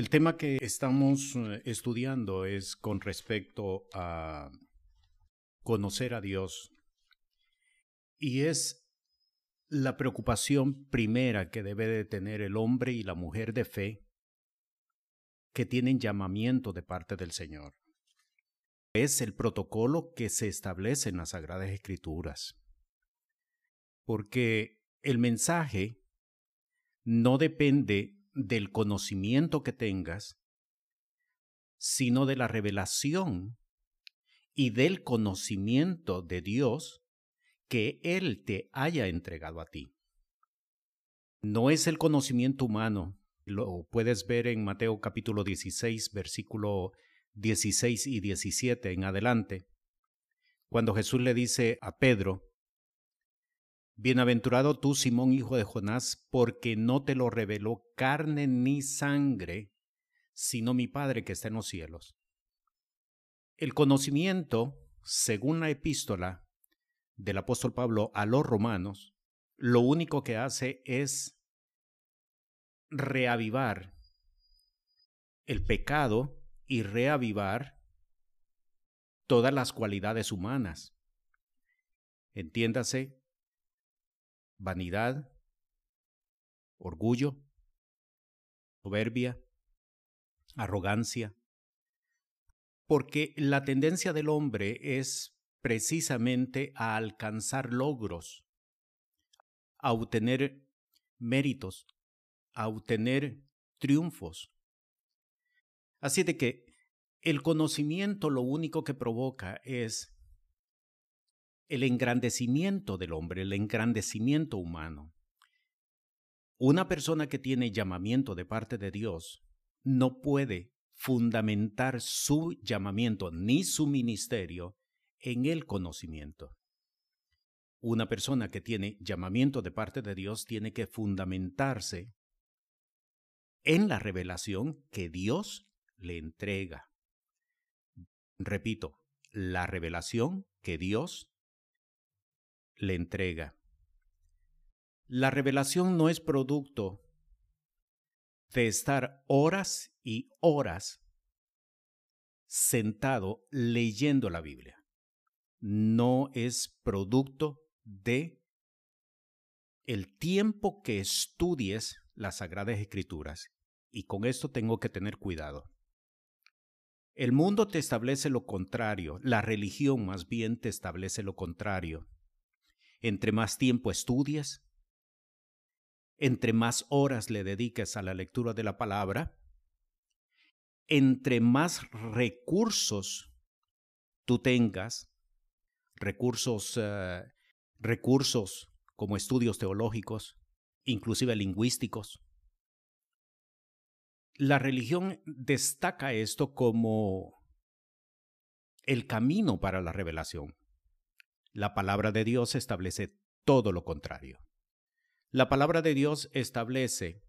El tema que estamos eh, estudiando es con respecto a conocer a Dios y es la preocupación primera que debe de tener el hombre y la mujer de fe que tienen llamamiento de parte del Señor. Es el protocolo que se establece en las Sagradas Escrituras. Porque el mensaje no depende del conocimiento que tengas, sino de la revelación y del conocimiento de Dios que Él te haya entregado a ti. No es el conocimiento humano, lo puedes ver en Mateo capítulo 16, versículo 16 y 17 en adelante, cuando Jesús le dice a Pedro, Bienaventurado tú, Simón, hijo de Jonás, porque no te lo reveló carne ni sangre, sino mi Padre que está en los cielos. El conocimiento, según la epístola del apóstol Pablo a los romanos, lo único que hace es reavivar el pecado y reavivar todas las cualidades humanas. Entiéndase, vanidad, orgullo, soberbia, arrogancia, porque la tendencia del hombre es precisamente a alcanzar logros, a obtener méritos, a obtener triunfos. Así de que el conocimiento lo único que provoca es el engrandecimiento del hombre, el engrandecimiento humano. Una persona que tiene llamamiento de parte de Dios no puede fundamentar su llamamiento ni su ministerio en el conocimiento. Una persona que tiene llamamiento de parte de Dios tiene que fundamentarse en la revelación que Dios le entrega. Repito, la revelación que Dios le entrega. La revelación no es producto de estar horas y horas sentado leyendo la Biblia. No es producto de el tiempo que estudies las sagradas escrituras. Y con esto tengo que tener cuidado. El mundo te establece lo contrario, la religión más bien te establece lo contrario entre más tiempo estudies, entre más horas le dediques a la lectura de la palabra, entre más recursos tú tengas, recursos, uh, recursos como estudios teológicos, inclusive lingüísticos. La religión destaca esto como el camino para la revelación. La palabra de Dios establece todo lo contrario. La palabra de Dios establece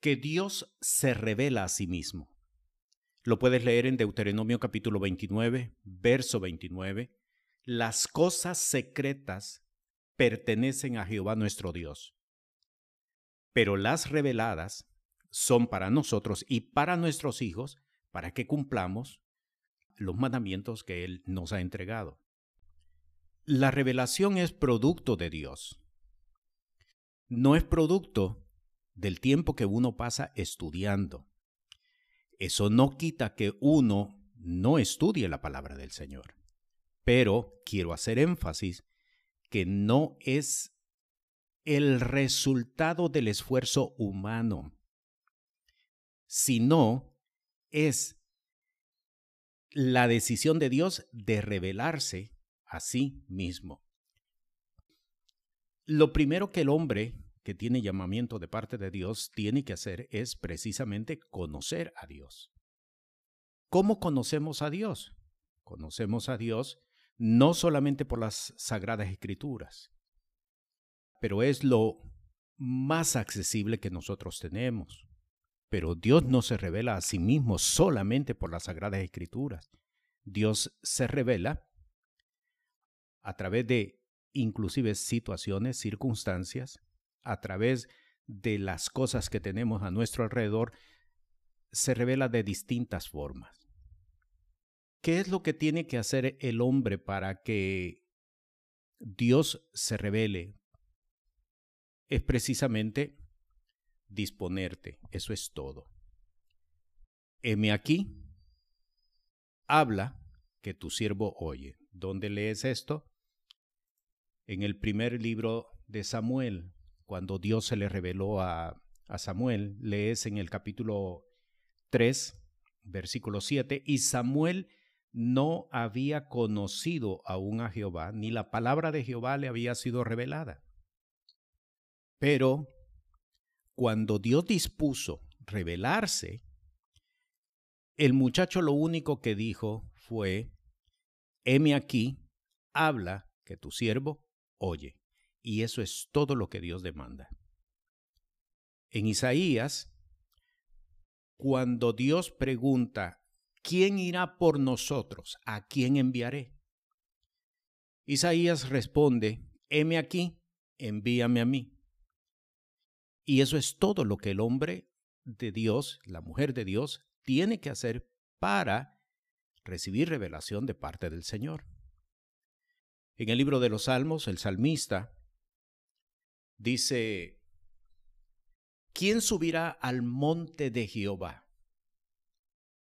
que Dios se revela a sí mismo. Lo puedes leer en Deuteronomio capítulo 29, verso 29. Las cosas secretas pertenecen a Jehová nuestro Dios, pero las reveladas son para nosotros y para nuestros hijos, para que cumplamos los mandamientos que Él nos ha entregado. La revelación es producto de Dios. No es producto del tiempo que uno pasa estudiando. Eso no quita que uno no estudie la palabra del Señor. Pero quiero hacer énfasis que no es el resultado del esfuerzo humano, sino es la decisión de Dios de revelarse a sí mismo. Lo primero que el hombre que tiene llamamiento de parte de Dios tiene que hacer es precisamente conocer a Dios. ¿Cómo conocemos a Dios? Conocemos a Dios no solamente por las sagradas escrituras, pero es lo más accesible que nosotros tenemos. Pero Dios no se revela a sí mismo solamente por las sagradas escrituras. Dios se revela a través de inclusive situaciones, circunstancias, a través de las cosas que tenemos a nuestro alrededor, se revela de distintas formas. ¿Qué es lo que tiene que hacer el hombre para que Dios se revele? Es precisamente disponerte, eso es todo. Heme aquí, habla que tu siervo oye. ¿Dónde lees esto? En el primer libro de Samuel, cuando Dios se le reveló a, a Samuel, lees en el capítulo 3, versículo 7, y Samuel no había conocido aún a Jehová, ni la palabra de Jehová le había sido revelada. Pero cuando Dios dispuso revelarse, el muchacho lo único que dijo fue, heme aquí, habla, que tu siervo oye. Y eso es todo lo que Dios demanda. En Isaías, cuando Dios pregunta, ¿quién irá por nosotros? ¿A quién enviaré? Isaías responde, heme aquí, envíame a mí. Y eso es todo lo que el hombre de Dios, la mujer de Dios, tiene que hacer para recibir revelación de parte del Señor. En el libro de los Salmos, el salmista dice, ¿quién subirá al monte de Jehová?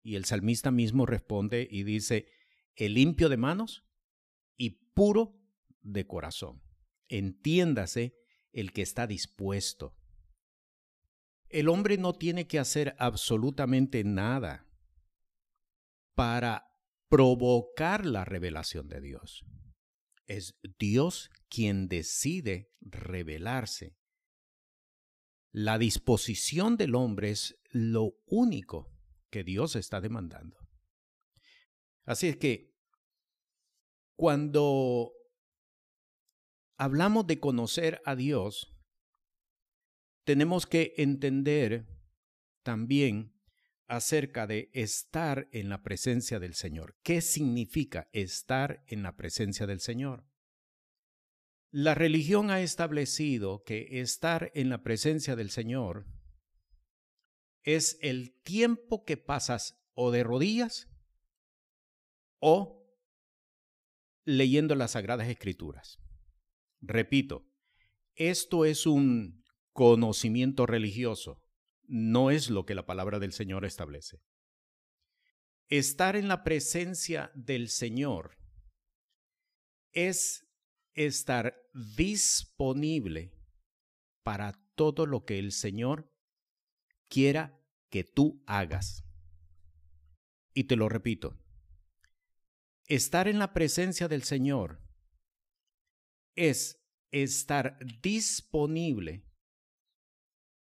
Y el salmista mismo responde y dice, el limpio de manos y puro de corazón. Entiéndase el que está dispuesto el hombre no tiene que hacer absolutamente nada para provocar la revelación de Dios. Es Dios quien decide revelarse. La disposición del hombre es lo único que Dios está demandando. Así es que cuando hablamos de conocer a Dios, tenemos que entender también acerca de estar en la presencia del Señor. ¿Qué significa estar en la presencia del Señor? La religión ha establecido que estar en la presencia del Señor es el tiempo que pasas o de rodillas o leyendo las Sagradas Escrituras. Repito, esto es un conocimiento religioso. No es lo que la palabra del Señor establece. Estar en la presencia del Señor es estar disponible para todo lo que el Señor quiera que tú hagas. Y te lo repito, estar en la presencia del Señor es estar disponible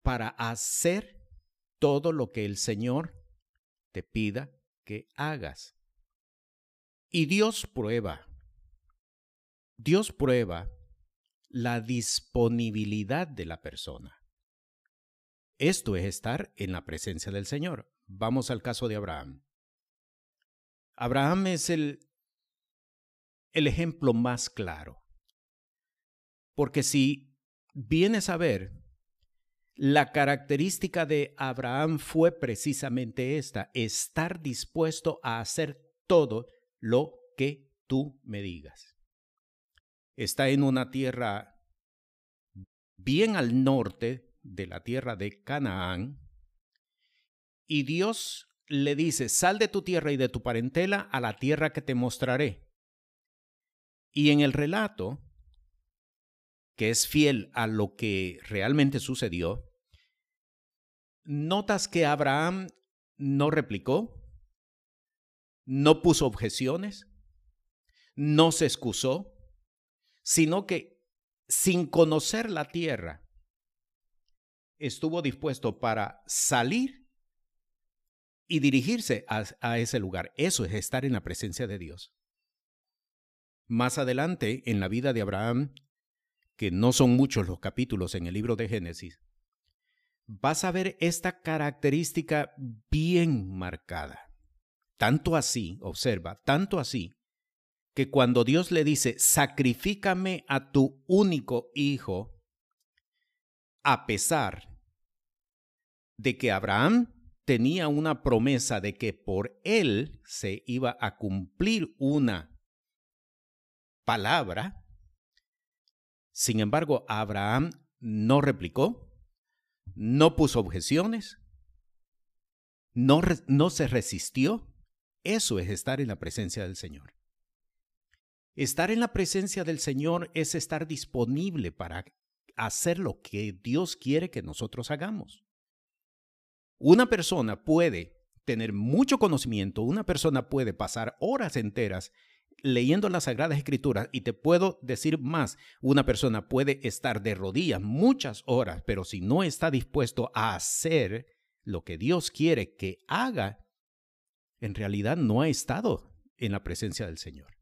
para hacer todo lo que el Señor te pida que hagas. Y Dios prueba, Dios prueba la disponibilidad de la persona. Esto es estar en la presencia del Señor. Vamos al caso de Abraham. Abraham es el, el ejemplo más claro. Porque si vienes a ver, la característica de Abraham fue precisamente esta, estar dispuesto a hacer todo lo que tú me digas. Está en una tierra bien al norte de la tierra de Canaán y Dios le dice, sal de tu tierra y de tu parentela a la tierra que te mostraré. Y en el relato, que es fiel a lo que realmente sucedió, notas que Abraham no replicó, no puso objeciones, no se excusó, sino que sin conocer la tierra, estuvo dispuesto para salir y dirigirse a, ese lugar. Eso es estar en la presencia de Dios. Más adelante, en la vida de Abraham, que no son muchos los capítulos en el libro de Génesis, vas a ver esta característica bien marcada. Tanto así, observa, tanto así, que cuando Dios le dice, sacrifícame a tu único hijo, a pesar de que Abraham tenía una promesa de que por él se iba a cumplir una palabra. Sin embargo, Abraham no replicó, no puso objeciones, no, no se resistió. Eso es estar en la presencia del Señor. Estar en la presencia del Señor es estar disponible para hacer lo que Dios quiere que nosotros hagamos. Una persona puede tener mucho conocimiento, una persona puede pasar horas enteras leyendo las Sagradas Escrituras y te puedo decir más, una persona puede estar de rodillas muchas horas, pero si no está dispuesto a hacer lo que Dios quiere que haga, en realidad no ha estado en la presencia del Señor.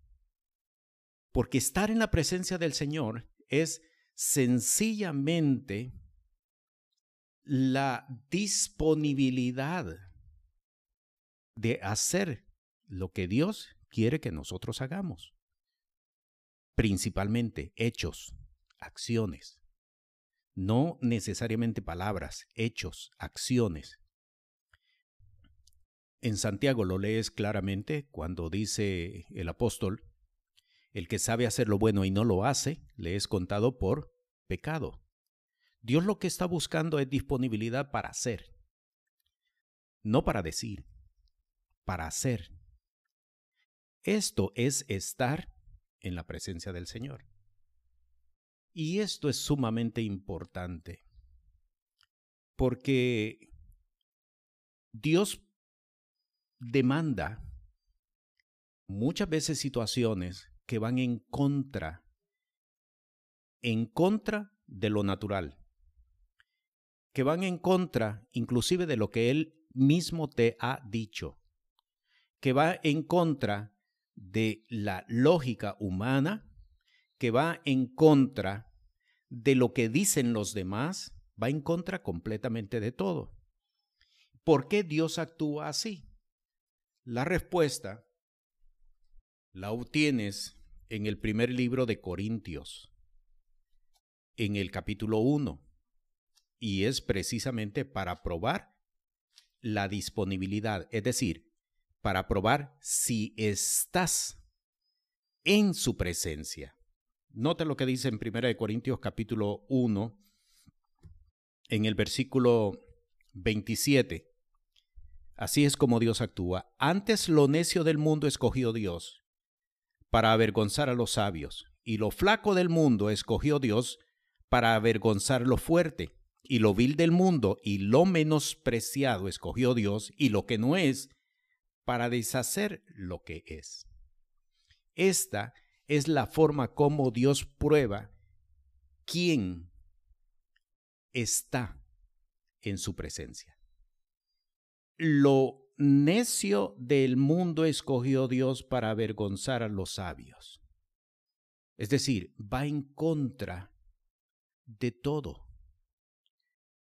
Porque estar en la presencia del Señor es sencillamente la disponibilidad de hacer lo que Dios quiere que nosotros hagamos. Principalmente hechos, acciones. No necesariamente palabras, hechos, acciones. En Santiago lo lees claramente cuando dice el apóstol, el que sabe hacer lo bueno y no lo hace, le es contado por pecado. Dios lo que está buscando es disponibilidad para hacer, no para decir, para hacer. Esto es estar en la presencia del Señor. Y esto es sumamente importante, porque Dios demanda muchas veces situaciones que van en contra, en contra de lo natural, que van en contra inclusive de lo que Él mismo te ha dicho, que va en contra de la lógica humana, que va en contra de lo que dicen los demás, va en contra completamente de todo. ¿Por qué Dios actúa así? La respuesta la obtienes en el primer libro de Corintios, en el capítulo 1, y es precisamente para probar la disponibilidad, es decir, para probar si estás en su presencia. Nota lo que dice en 1 Corintios capítulo 1, en el versículo 27. Así es como Dios actúa. Antes lo necio del mundo escogió Dios para avergonzar a los sabios, y lo flaco del mundo escogió Dios para avergonzar lo fuerte, y lo vil del mundo y lo menospreciado escogió Dios, y lo que no es, para deshacer lo que es. Esta es la forma como Dios prueba quién está en su presencia. Lo necio del mundo escogió Dios para avergonzar a los sabios. Es decir, va en contra de todo.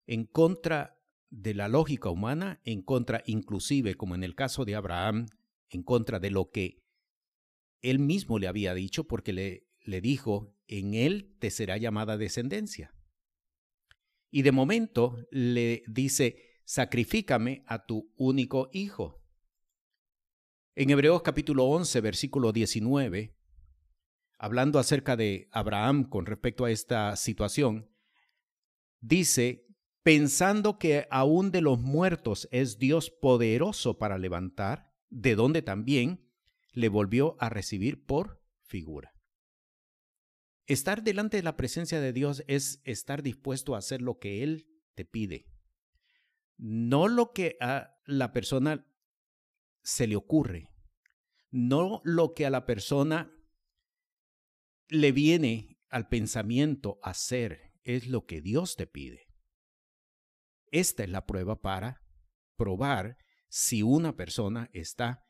En contra de la lógica humana, en contra inclusive, como en el caso de Abraham, en contra de lo que él mismo le había dicho, porque le, le dijo, en él te será llamada descendencia. Y de momento le dice, sacrifícame a tu único hijo. En Hebreos capítulo 11, versículo 19, hablando acerca de Abraham con respecto a esta situación, dice, pensando que aún de los muertos es Dios poderoso para levantar, de donde también le volvió a recibir por figura. Estar delante de la presencia de Dios es estar dispuesto a hacer lo que Él te pide no lo que a la persona se le ocurre, no lo que a la persona le viene al pensamiento hacer, es lo que Dios te pide. Esta es la prueba para probar si una persona está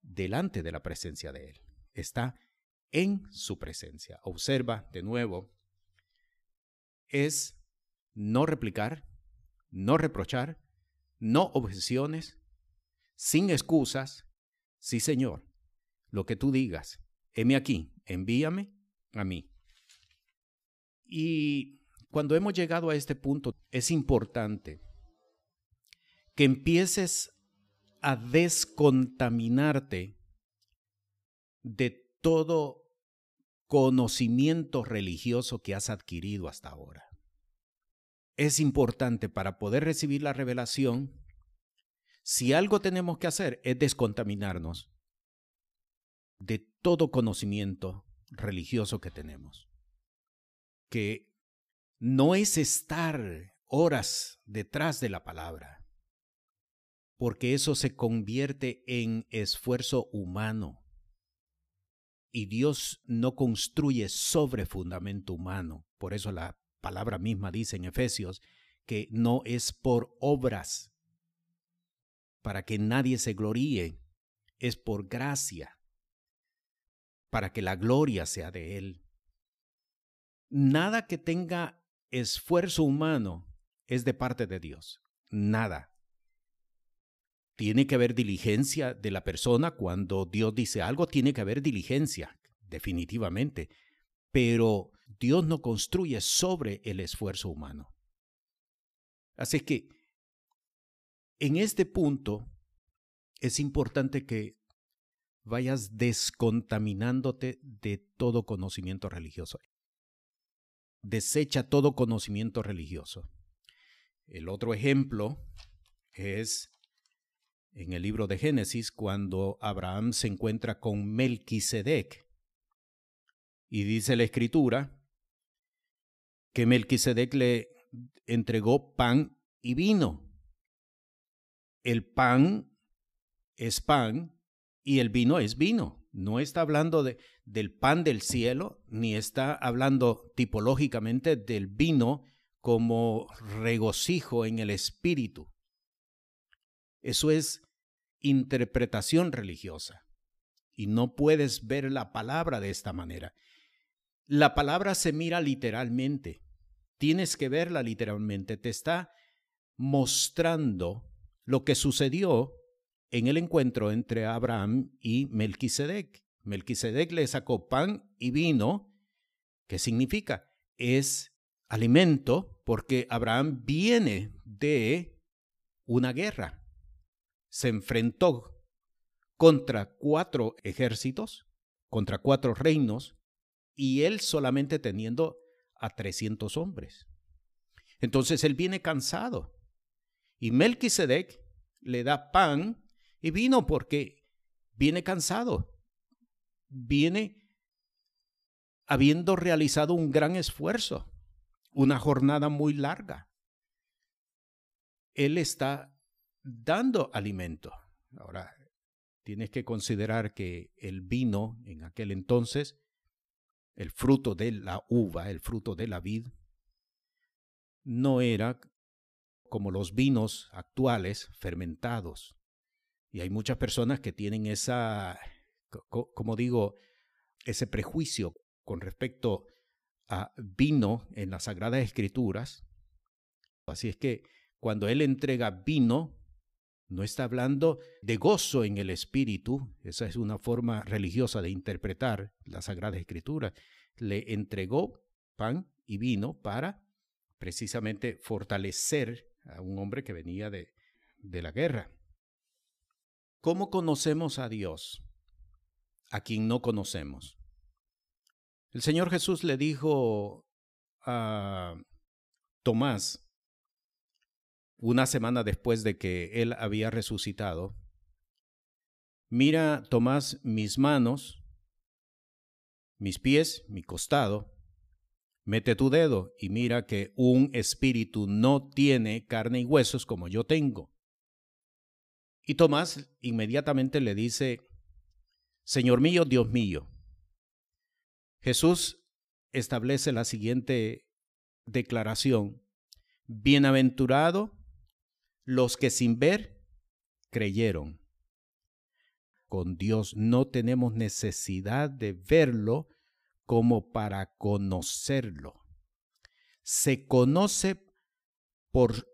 delante de la presencia de Él, está en su presencia. Observa de nuevo, es no replicar, no reprochar, no objeciones, sin excusas. Sí, Señor, lo que tú digas, heme aquí, envíame a mí. Y cuando hemos llegado a este punto, es importante que empieces a descontaminarte de todo conocimiento religioso que has adquirido hasta ahora. Es importante para poder recibir la revelación, si algo tenemos que hacer es descontaminarnos de todo conocimiento religioso que tenemos. Que no es estar horas detrás de la palabra, porque eso se convierte en esfuerzo humano. Y Dios no construye sobre fundamento humano. Por eso la palabra misma dice en Efesios que no es por obras, para que nadie se gloríe, es por gracia, para que la gloria sea de Él. Nada que tenga esfuerzo humano es de parte de Dios. Nada. Tiene que haber diligencia de la persona cuando Dios dice algo, tiene que haber diligencia, definitivamente. Pero Dios no construye sobre el esfuerzo humano. Así que en este punto es importante que vayas descontaminándote de todo conocimiento religioso. Desecha todo conocimiento religioso. El otro ejemplo es en el libro de Génesis cuando Abraham se encuentra con Melquisedec. Y dice la escritura que Melquisedec le entregó pan y vino. El pan es pan y el vino es vino. No está hablando de, del pan del cielo, ni está hablando tipológicamente del vino como regocijo en el espíritu. Eso es interpretación religiosa. Y no puedes ver la palabra de esta manera. La palabra se mira literalmente. Tienes que verla literalmente. Te está mostrando lo que sucedió en el encuentro entre Abraham y Melquisedec. Melquisedec le sacó pan y vino. ¿Qué significa? Es alimento porque Abraham viene de una guerra. Se enfrentó contra cuatro ejércitos, contra cuatro reinos, y él solamente teniendo a 300 hombres. Entonces él viene cansado. Y Melquisedec le da pan y vino porque viene cansado. Viene habiendo realizado un gran esfuerzo una jornada muy larga. Él está dando alimento. Ahora, tienes que considerar que el vino en aquel entonces, el fruto de la uva, el fruto de la vid, no era como los vinos actuales fermentados. Y hay muchas personas que tienen esa, como digo, ese prejuicio con respecto vino en las Sagradas Escrituras. Así es que cuando Él entrega vino, no está hablando de gozo en el espíritu, esa es una forma religiosa de interpretar la Sagrada Escritura. Le entregó pan y vino para precisamente fortalecer a un hombre que venía de, de la guerra. ¿Cómo conocemos a Dios? A quien no conocemos. El Señor Jesús le dijo a Tomás, una semana después de que él había resucitado, mira, Tomás, mis manos, mis pies, mi costado, mete tu dedo y mira que un espíritu no tiene carne y huesos como yo tengo. Y Tomás inmediatamente le dice, Señor mío, Dios mío. Jesús establece la siguiente declaración. Bienaventurado los que sin ver creyeron. Con Dios no tenemos necesidad de verlo como para conocerlo. Se conoce por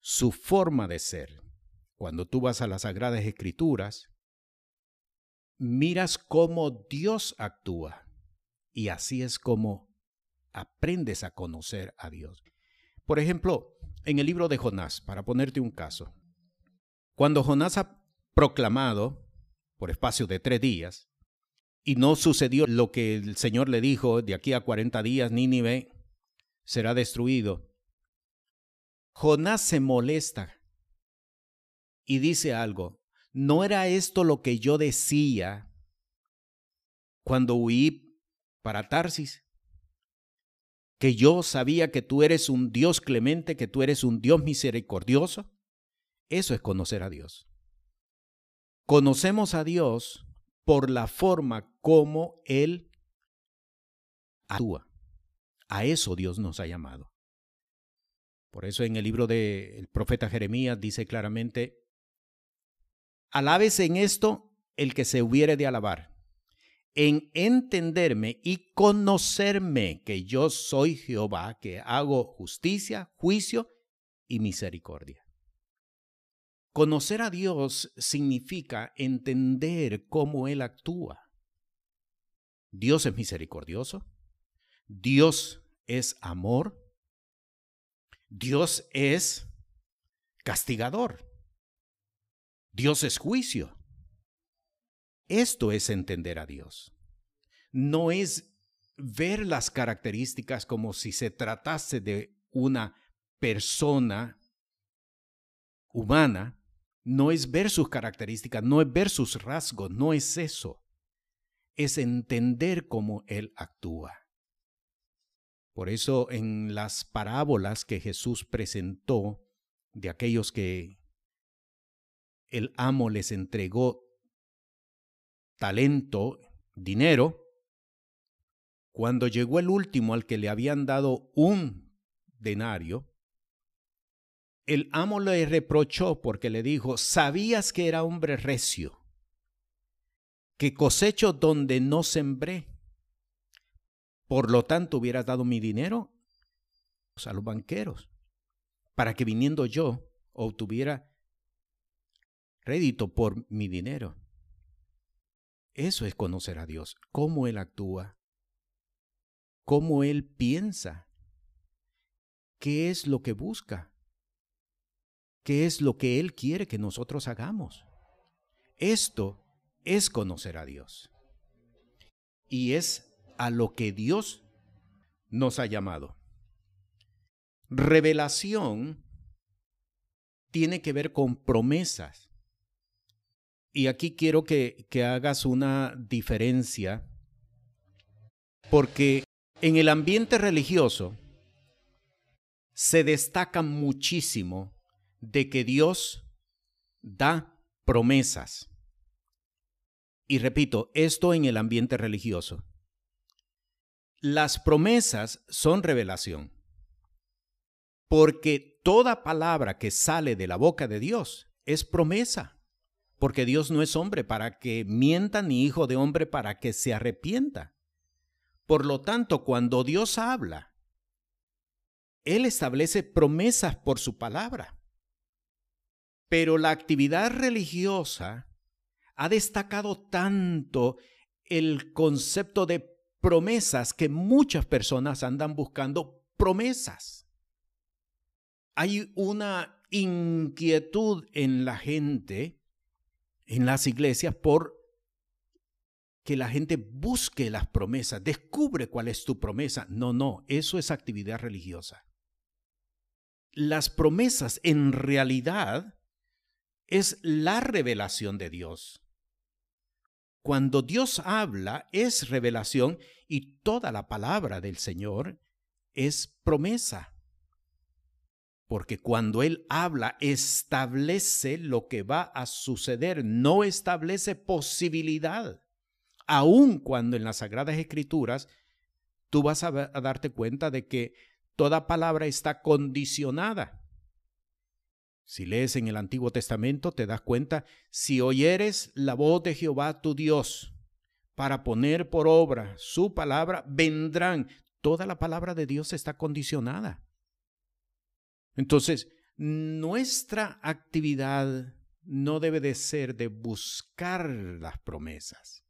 su forma de ser. Cuando tú vas a las Sagradas Escrituras, miras cómo Dios actúa. Y así es como aprendes a conocer a Dios. Por ejemplo, en el libro de Jonás, para ponerte un caso, Cuando Jonás ha proclamado por espacio de tres días y no sucedió lo que el Señor le dijo, de aquí a cuarenta días Nínive será destruido, Jonás se molesta y dice algo, ¿no era esto lo que yo decía cuando huí para Tarsis? Que yo sabía que tú eres un Dios clemente, que tú eres un Dios misericordioso. Eso es conocer a Dios. Conocemos a Dios por la forma como Él actúa. A eso Dios nos ha llamado. Por eso en el libro del profeta Jeremías dice claramente, alabes en esto el que se hubiere de alabar, en entenderme y conocerme que yo soy Jehová, que hago justicia, juicio y misericordia. Conocer a Dios significa entender cómo Él actúa. Dios es misericordioso, Dios es amor, Dios es castigador, Dios es juicio. Esto es entender a Dios. No es ver las características como si se tratase de una persona humana, no es ver sus características, no es ver sus rasgos, no es eso. Es entender cómo Él actúa. Por eso en las parábolas que Jesús presentó de aquellos que el amo les entregó talento, dinero, cuando llegó el último al que le habían dado un denario, el amo le reprochó porque le dijo, sabías que era hombre recio, que cosecho donde no sembré. Por lo tanto, hubieras dado mi dinero a los banqueros, para que viniendo yo obtuviera rédito por mi dinero. Eso es conocer a Dios, cómo Él actúa, cómo Él piensa, qué es lo que busca, qué es lo que Él quiere que nosotros hagamos. Esto es conocer a Dios. Y es a lo que Dios nos ha llamado. Revelación tiene que ver con promesas. Y aquí quiero que, que hagas una diferencia, porque en el ambiente religioso se destaca muchísimo de que Dios da promesas. Y repito, esto en el ambiente religioso. Las promesas son revelación, porque toda palabra que sale de la boca de Dios es promesa porque Dios no es hombre para que mienta ni hijo de hombre para que se arrepienta. Por lo tanto, cuando Dios habla, Él establece promesas por su palabra. Pero la actividad religiosa ha destacado tanto el concepto de promesas que muchas personas andan buscando promesas. Hay una inquietud en la gente en las iglesias por que la gente busque las promesas, descubre cuál es tu promesa. No, no, eso es actividad religiosa. Las promesas en realidad es la revelación de Dios. Cuando Dios habla es revelación y toda la palabra del Señor es promesa porque cuando Él habla, establece lo que va a suceder, no establece posibilidad. Aun cuando en las Sagradas Escrituras tú vas a, darte cuenta de que toda palabra está condicionada. Si lees en el Antiguo Testamento, te das cuenta, si oyeres la voz de Jehová tu Dios para poner por obra su palabra, vendrán. Toda la palabra de Dios está condicionada. Entonces, nuestra actividad no debe de ser de buscar las promesas,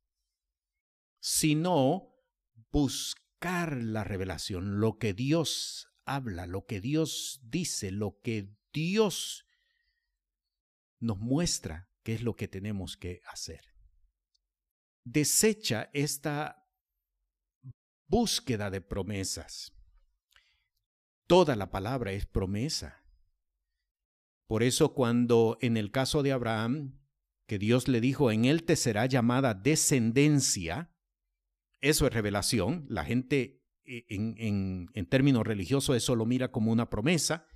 sino buscar la revelación, lo que Dios habla, lo que Dios dice, lo que Dios nos muestra qué es lo que tenemos que hacer. Desecha esta búsqueda de promesas. Toda la palabra es promesa. Por eso cuando en el caso de Abraham, que Dios le dijo, en él te será llamada descendencia, eso es revelación, la gente eh, en, términos religiosos eso lo mira como una promesa,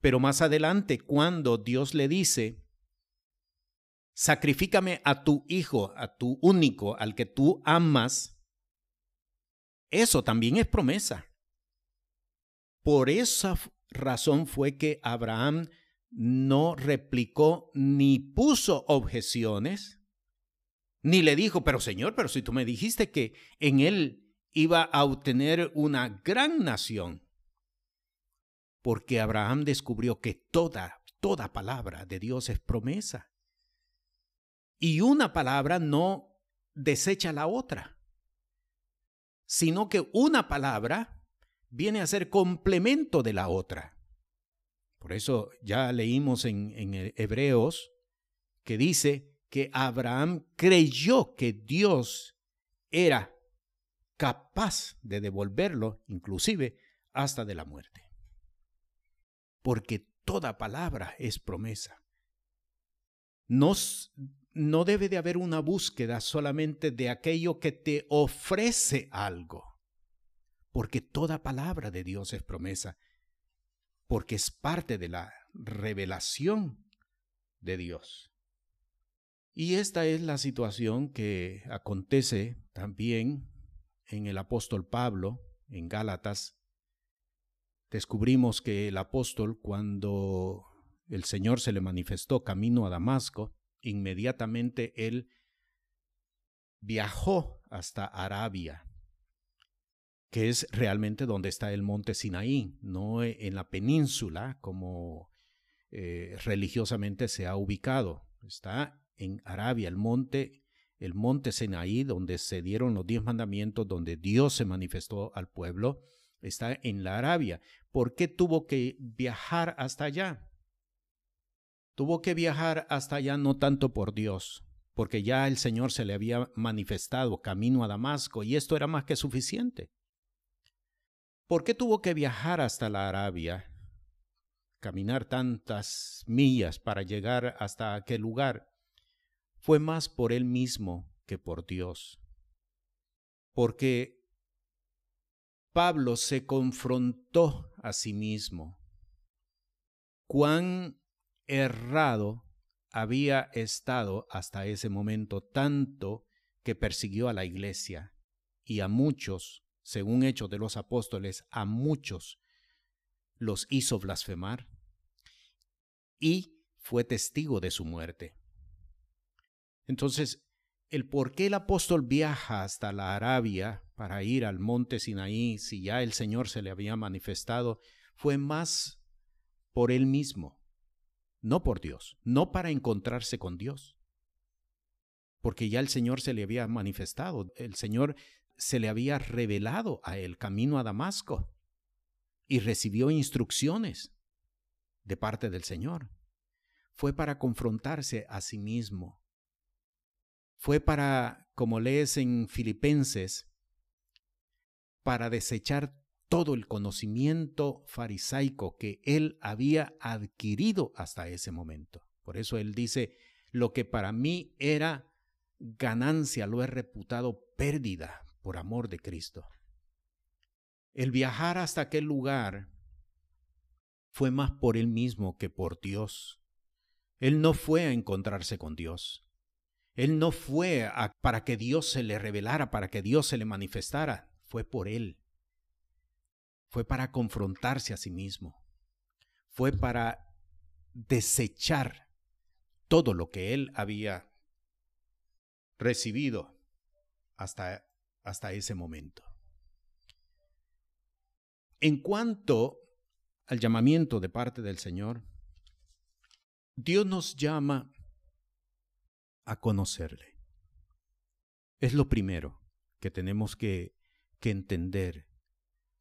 pero más adelante cuando Dios le dice, sacrifícame a tu hijo, a tu único, al que tú amas, eso también es promesa. Por esa razón fue que Abraham no replicó ni puso objeciones, ni le dijo, pero Señor, pero si tú me dijiste que en él iba a obtener una gran nación, porque Abraham descubrió que toda, toda palabra de Dios es promesa. Y una palabra no desecha la otra, sino que una palabra viene a ser complemento de la otra. Por eso ya leímos en, Hebreos que dice que Abraham creyó que Dios era capaz de devolverlo, inclusive hasta de la muerte. Porque toda palabra es promesa. Nos no debe de haber una búsqueda solamente de aquello que te ofrece algo, porque toda palabra de Dios es promesa, porque es parte de la revelación de Dios. Y esta es la situación que acontece también en el apóstol Pablo, en Gálatas. Descubrimos que el apóstol, cuando el Señor se le manifestó camino a Damasco, inmediatamente él viajó hasta Arabia, que es realmente donde está el monte Sinaí, no en la península como eh, religiosamente se ha ubicado. Está en Arabia, el monte, el monte Sinaí, donde se dieron los diez mandamientos, donde Dios se manifestó al pueblo, está en la Arabia. ¿Por qué tuvo que viajar hasta allá? Tuvo que viajar hasta allá no tanto por Dios, porque ya el Señor se le había manifestado camino a Damasco y esto era más que suficiente. ¿Por qué tuvo que viajar hasta la Arabia? Caminar tantas millas para llegar hasta aquel lugar fue más por él mismo que por Dios. Porque Pablo se confrontó a sí mismo. Cuán errado había estado hasta ese momento, tanto que persiguió a la iglesia y a muchos, según Hechos de los Apóstoles, a muchos los hizo blasfemar y fue testigo de su muerte. Entonces, el por qué el apóstol viaja hasta la Arabia para ir al monte Sinaí si ya el Señor se le había manifestado fue más por él mismo no por Dios, no para encontrarse con Dios, porque ya el Señor se le había manifestado, el Señor se le había revelado a él camino a Damasco y recibió instrucciones de parte del Señor. Fue para confrontarse a sí mismo. Fue para, como lees en Filipenses, para desechar todo el conocimiento farisaico que él había adquirido hasta ese momento. Por eso él dice, lo que para mí era ganancia lo he reputado pérdida por amor de Cristo. El viajar hasta aquel lugar fue más por él mismo que por Dios. Él no fue a encontrarse con Dios. Él no fue para que Dios se le revelara, para que Dios se le manifestara. Fue por él fue para confrontarse a sí mismo, fue para desechar todo lo que él había recibido hasta, hasta ese momento. En cuanto al llamamiento de parte del Señor, Dios nos llama a conocerle. Es lo primero que tenemos que, que entender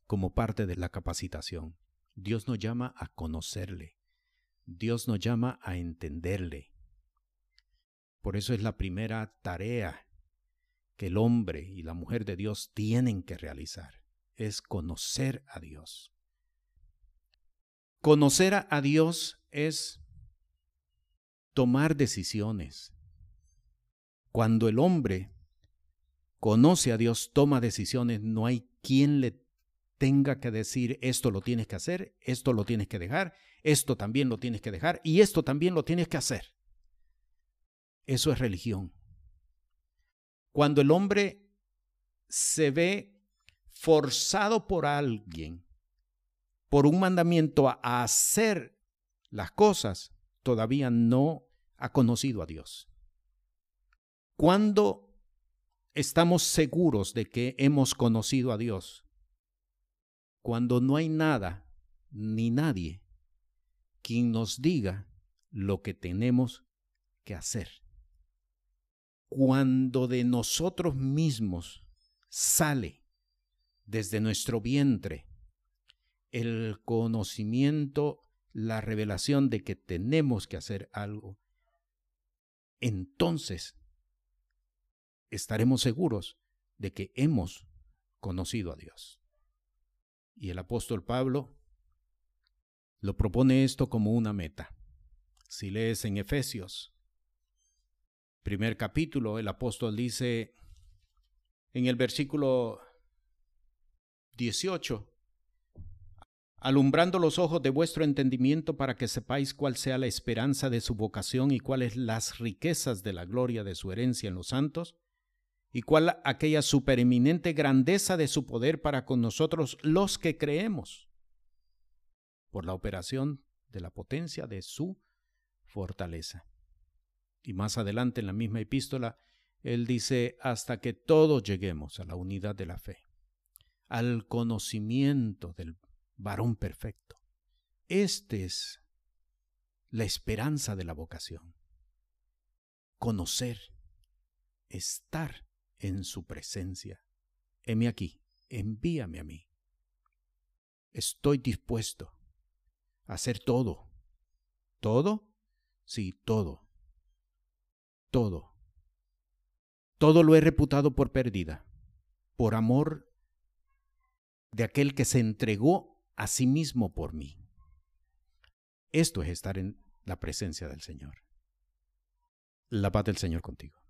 como parte de la capacitación. Dios nos llama a conocerle, Dios nos llama a entenderle. Por eso es la primera tarea que el hombre y la mujer de Dios tienen que realizar, es conocer a Dios. Conocer a Dios es tomar decisiones. Cuando el hombre conoce a Dios, toma decisiones, no hay quien le tenga que decir esto lo tienes que hacer, esto lo tienes que dejar, esto también lo tienes que dejar y esto también lo tienes que hacer. Eso es religión. Cuando el hombre se ve forzado por alguien, por un mandamiento a hacer las cosas, todavía no ha conocido a Dios. Cuando estamos seguros de que hemos conocido a Dios, cuando no hay nada ni nadie quien nos diga lo que tenemos que hacer. Cuando de nosotros mismos sale desde nuestro vientre el conocimiento, la revelación de que tenemos que hacer algo, entonces estaremos seguros de que hemos conocido a Dios. Y el apóstol Pablo lo propone esto como una meta. Si lees en Efesios, primer capítulo, el apóstol dice en el versículo 18, alumbrando los ojos de vuestro entendimiento para que sepáis cuál sea la esperanza de su vocación y cuáles las riquezas de la gloria de su herencia en los santos, y cuál aquella supereminente grandeza de su poder para con nosotros los que creemos, por la operación de la potencia de su fortaleza. Y más adelante en la misma epístola, él dice, hasta que todos lleguemos a la unidad de la fe, al conocimiento del varón perfecto. Este es la esperanza de la vocación. Conocer, estar en su presencia. Heme aquí, envíame a mí. Estoy dispuesto a hacer todo. ¿Todo? Sí, todo. Todo. Todo lo he reputado por pérdida, por amor de aquel que se entregó a sí mismo por mí. Esto es estar en la presencia del Señor. La paz del Señor contigo.